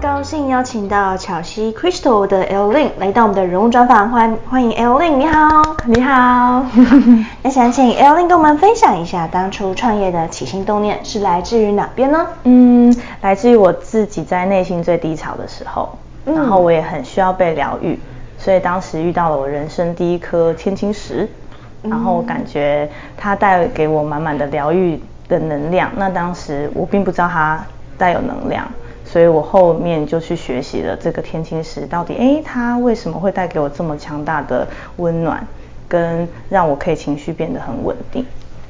高兴邀请到巧西 Crystal 的 L-Lin 来到我们的人物专访，欢欢迎 L-Lin，你好，你好。那想请 L-Lin 跟我们分享一下，当初创业的起心动念是来自于哪边呢？嗯，来自于我自己在内心最低潮的时候，嗯、然后我也很需要被疗愈，所以当时遇到了我人生第一颗天青石，嗯、然后我感觉它带给我满满的疗愈的能量。那当时我并不知道它带有能量。所以我后面就去学习了这个天青石到底，诶，它为什么会带给我这么强大的温暖，跟让我可以情绪变得很稳定。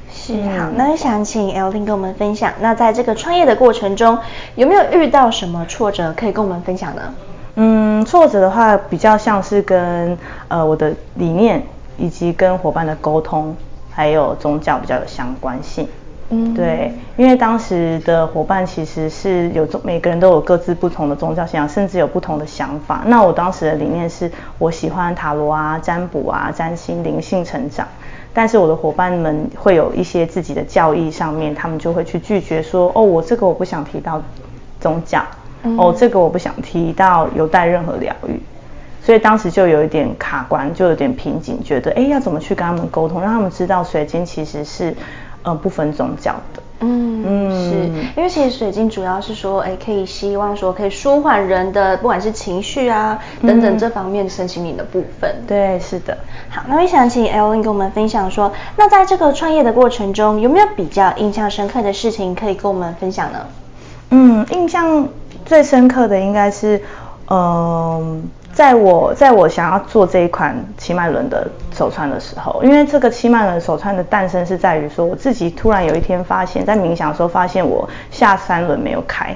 是，好，那想请 L-Lin 跟我们分享，那在这个创业的过程中，有没有遇到什么挫折可以跟我们分享呢？嗯，挫折的话，比较像是跟呃我的理念以及跟伙伴的沟通，还有宗教比较有相关性。嗯，对，因为当时的伙伴其实是有每个人都有各自不同的宗教信仰，甚至有不同的想法。那我当时的理念是我喜欢塔罗啊、占卜啊、占星、灵性成长，但是我的伙伴们会有一些自己的教义上面，他们就会去拒绝说，哦，我这个我不想提到宗教，哦，这个我不想提到有带任何疗愈，所以当时就有一点卡关，就有点瓶颈，觉得，哎，要怎么去跟他们沟通，让他们知道水晶其实是。嗯，不分宗教的。嗯嗯，是因为其实水晶主要是说，哎，可以希望说可以舒缓人的不管是情绪啊等等这方面身心灵的部分。对，是的。好，那我想请 L-Lin 跟我们分享说，那在这个创业的过程中，有没有比较印象深刻的事情可以跟我们分享呢？嗯，印象最深刻的应该是，嗯、呃。在我在我想要做这一款七脉轮的手串的时候，因为这个七脉轮手串的诞生是在于说，我自己突然有一天发现，在冥想的时候发现我下三轮没有开，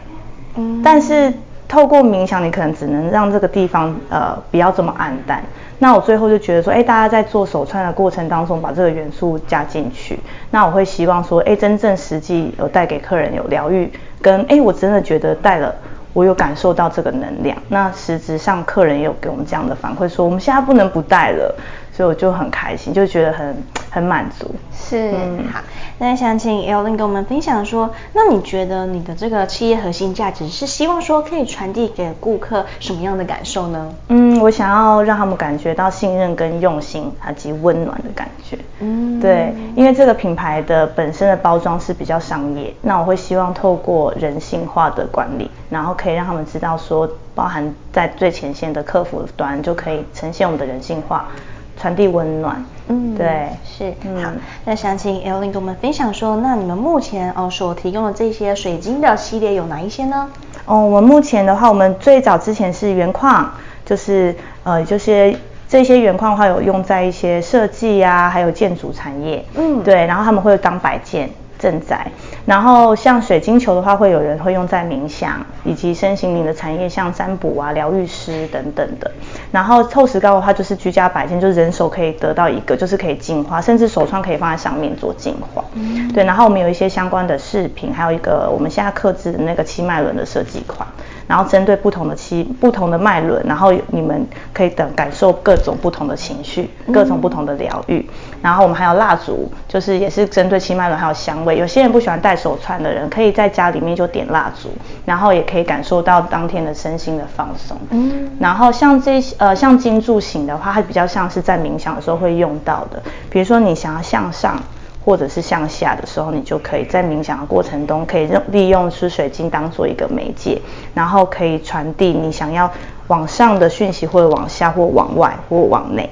嗯，但是透过冥想，你可能只能让这个地方呃不要这么暗淡。那我最后就觉得说，哎，大家在做手串的过程当中，把这个元素加进去，那我会希望说，哎，真正实际有带给客人有疗愈，跟哎，我真的觉得带了。我有感受到这个能量，那实质上客人也有给我们这样的反馈，说我们现在不能不带了，所以我就很开心，就觉得很很满足。是，嗯、好，那想请 L-Lin 跟我们分享说，那你觉得你的这个企业核心价值是希望说可以传递给顾客什么样的感受呢？嗯，我想要让他们感觉到信任跟用心以及温暖的感觉。嗯，对，因为这个品牌的本身的包装是比较商业，那我会希望透过人性化的管理，然后可以让他们知道说，包含在最前线的客服端就可以呈现我们的人性化。传递温暖，嗯，对，是，嗯、好。那想请 L-Lin 跟我们分享说，那你们目前哦所提供的这些水晶的系列有哪一些呢？哦，我们目前的话，我们最早之前是原矿，就是呃，就是这些原矿的话有用在一些设计啊，还有建筑产业，嗯，对，然后他们会当摆件。正宅，然后像水晶球的话，会有人会用在冥想以及身心灵的产业，像占卜啊、疗愈师等等的。然后透石膏的话，就是居家摆件，就是人手可以得到一个，就是可以净化，甚至手串可以放在上面做净化。嗯，对。然后我们有一些相关的饰品，还有一个我们现在刻制的那个七脉轮的设计款。然后针对不同的期不同的脉轮，然后你们可以等感受各种不同的情绪，各种不同的疗愈。嗯、然后我们还有蜡烛，就是也是针对七脉轮，还有香味。有些人不喜欢戴手串的人，可以在家里面就点蜡烛，然后也可以感受到当天的身心的放松。嗯。然后像这些呃像金柱型的话，它比较像是在冥想的时候会用到的，比如说你想要向上。或者是向下的时候，你就可以在冥想的过程中，可以用利用吃水晶当做一个媒介，然后可以传递你想要往上的讯息，或者往下，或往外，或往内。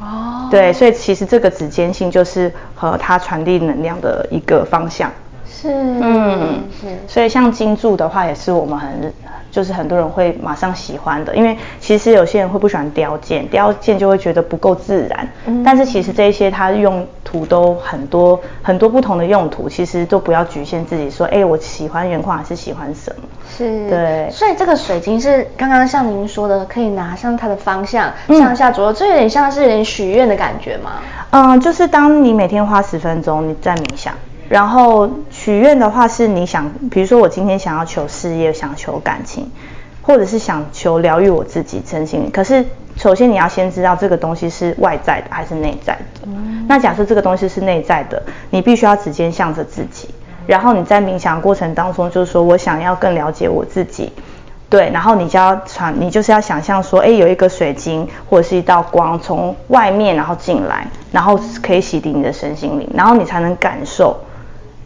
哦，对，所以其实这个指尖性就是和它传递能量的一个方向。是，嗯，是。所以像金柱的话，也是我们很。就是很多人会马上喜欢的，因为其实有些人会不喜欢雕件，雕件就会觉得不够自然。嗯，但是其实这一些它用途都很多很多不同的用途，其实都不要局限自己说，哎，我喜欢原矿还是喜欢什么？是，对。所以这个水晶是刚刚像您说的，可以拿上它的方向上下左右，这有点像是有点许愿的感觉吗？嗯，就是当你每天花十分钟你在冥想，然后。许愿的话是你想，比如说我今天想要求事业，想求感情，或者是想求疗愈我自己身心。可是首先你要先知道这个东西是外在的还是内在的。嗯。那假设这个东西是内在的，你必须要直接向着自己，然后你在冥想过程当中，就是说我想要更了解我自己。对，然后你就要传，你就是要想象说，哎，有一个水晶或者是一道光从外面然后进来，然后可以洗涤你的身心灵，然后你才能感受。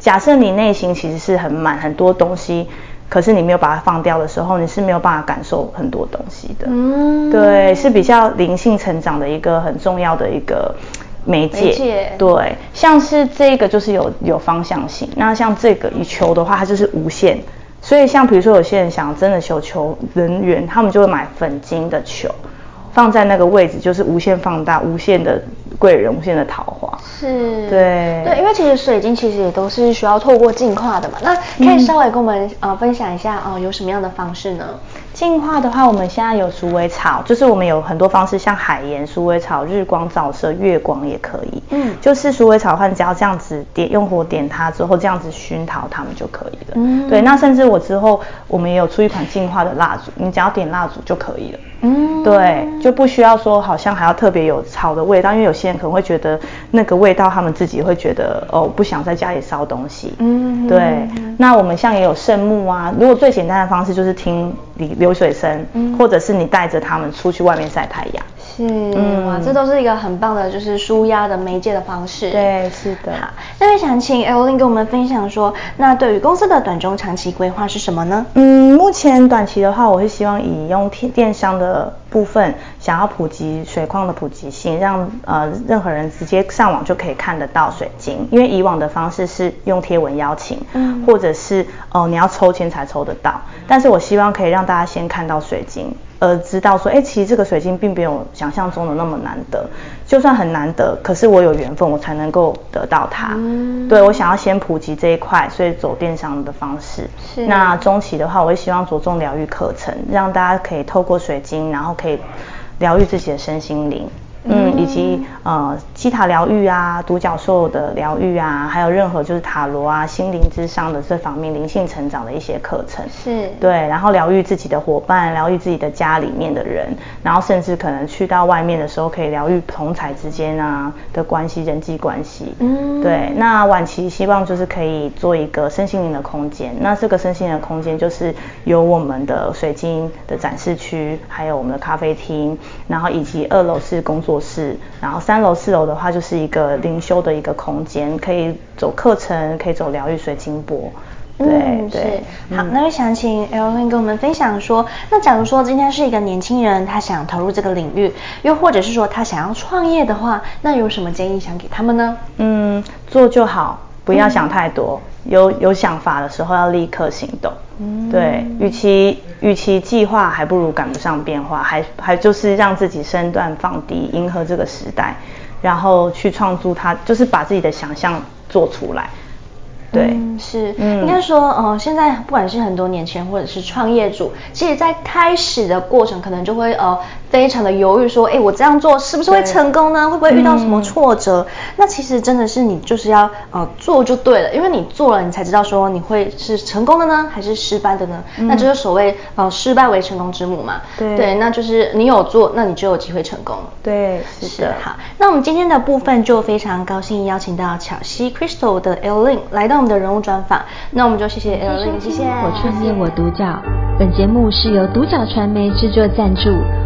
假设你内心其实是很满很多东西，可是你没有把它放掉的时候，你是没有办法感受很多东西的。嗯，对，是比较灵性成长的一个很重要的一个媒介。对，像是这个就是有有方向性，那像这个一球的话，它就是无限。所以，像比如说，有些人想真的求求人缘，他们就会买粉晶的球，放在那个位置，就是无限放大、无限的贵人、无限的桃花。是，对，对，因为其实水晶其实也都是需要透过净化的嘛。那可以稍微跟我们、嗯、呃分享一下哦、呃，有什么样的方式呢？净化的话，我们现在有鼠尾草，就是我们有很多方式，像海盐、鼠尾草、日光照射、月光也可以。嗯，就是鼠尾草的话，你只要这样子点，用火点它之后，这样子熏陶它们就可以了。嗯，对。那甚至我之后我们也有出一款净化的蜡烛，你只要点蜡烛就可以了。嗯，对，就不需要说好像还要特别有草的味道，因为有些人可能会觉得那个味道，他们自己会觉得哦，不想在家里烧东西。嗯，对。那我们像也有圣木啊，如果最简单的方式就是听流流水声，嗯、或者是你带着他们出去外面晒太阳。是，嗯，哇，这都是一个很棒的，就是舒压的媒介的方式。对，是的。好，那我想请 Evelyn 跟我们分享说，那对于公司的短中长期规划是什么呢？嗯，目前短期的话，我是希望以用电电商的部分，想要普及水矿的普及性，让呃任何人直接上网就可以看得到水晶，因为以往的方式是用贴文邀请，嗯，或者是哦、呃、你要抽签才抽得到，但是我希望可以让大家先看到水晶。呃，知道说，哎，其实这个水晶并没有想象中的那么难得，就算很难得，可是我有缘分，我才能够得到它。嗯，对，我想要先普及这一块，所以走电商的方式。是。那中期的话，我会希望着重疗愈课程，让大家可以透过水晶，然后可以疗愈自己的身心灵。嗯，以及呃，基塔疗愈啊，独角兽的疗愈啊，还有任何就是塔罗啊，心灵之上的这方面灵性成长的一些课程，是对，然后疗愈自己的伙伴，疗愈自己的家里面的人，然后甚至可能去到外面的时候，可以疗愈同才之间啊的关系，人际关系。嗯，对。那晚期希望就是可以做一个身心灵的空间，那这个身心灵的空间就是有我们的水晶的展示区，还有我们的咖啡厅，然后以及二楼是工作室，然后三楼、四楼的话就是一个灵修的一个空间，可以走课程，可以走疗愈水晶波。对、嗯、对，好，那就想请 Evelyn 跟我们分享说，那假如说今天是一个年轻人，他想投入这个领域，又或者是说他想要创业的话，那有什么建议想给他们呢？嗯，做就好，不要想太多，嗯、有有想法的时候要立刻行动。嗯，对，与其与其计划，还不如赶不上变化，还还就是让自己身段放低，迎合这个时代，然后去创作它，就是把自己的想象做出来。对，嗯、是，嗯、应该说，呃，现在不管是很多年轻人或者是创业主，其实，在开始的过程，可能就会呃，非常的犹豫，说，哎，我这样做是不是会成功呢？会不会遇到什么挫折？嗯、那其实真的是你就是要呃做就对了，因为你做了，你才知道说你会是成功的呢，还是失败的呢？嗯、那就是所谓呃失败为成功之母嘛。对，对，那就是你有做，那你就有机会成功。对，是的。是好，那我们今天的部分就非常高兴邀请到巧西 Crystal 的 Evelyn 来到我们的人物专访。那我们就谢谢 Evelyn，谢谢。我创业我独角，本节目是由独角传媒制作赞助。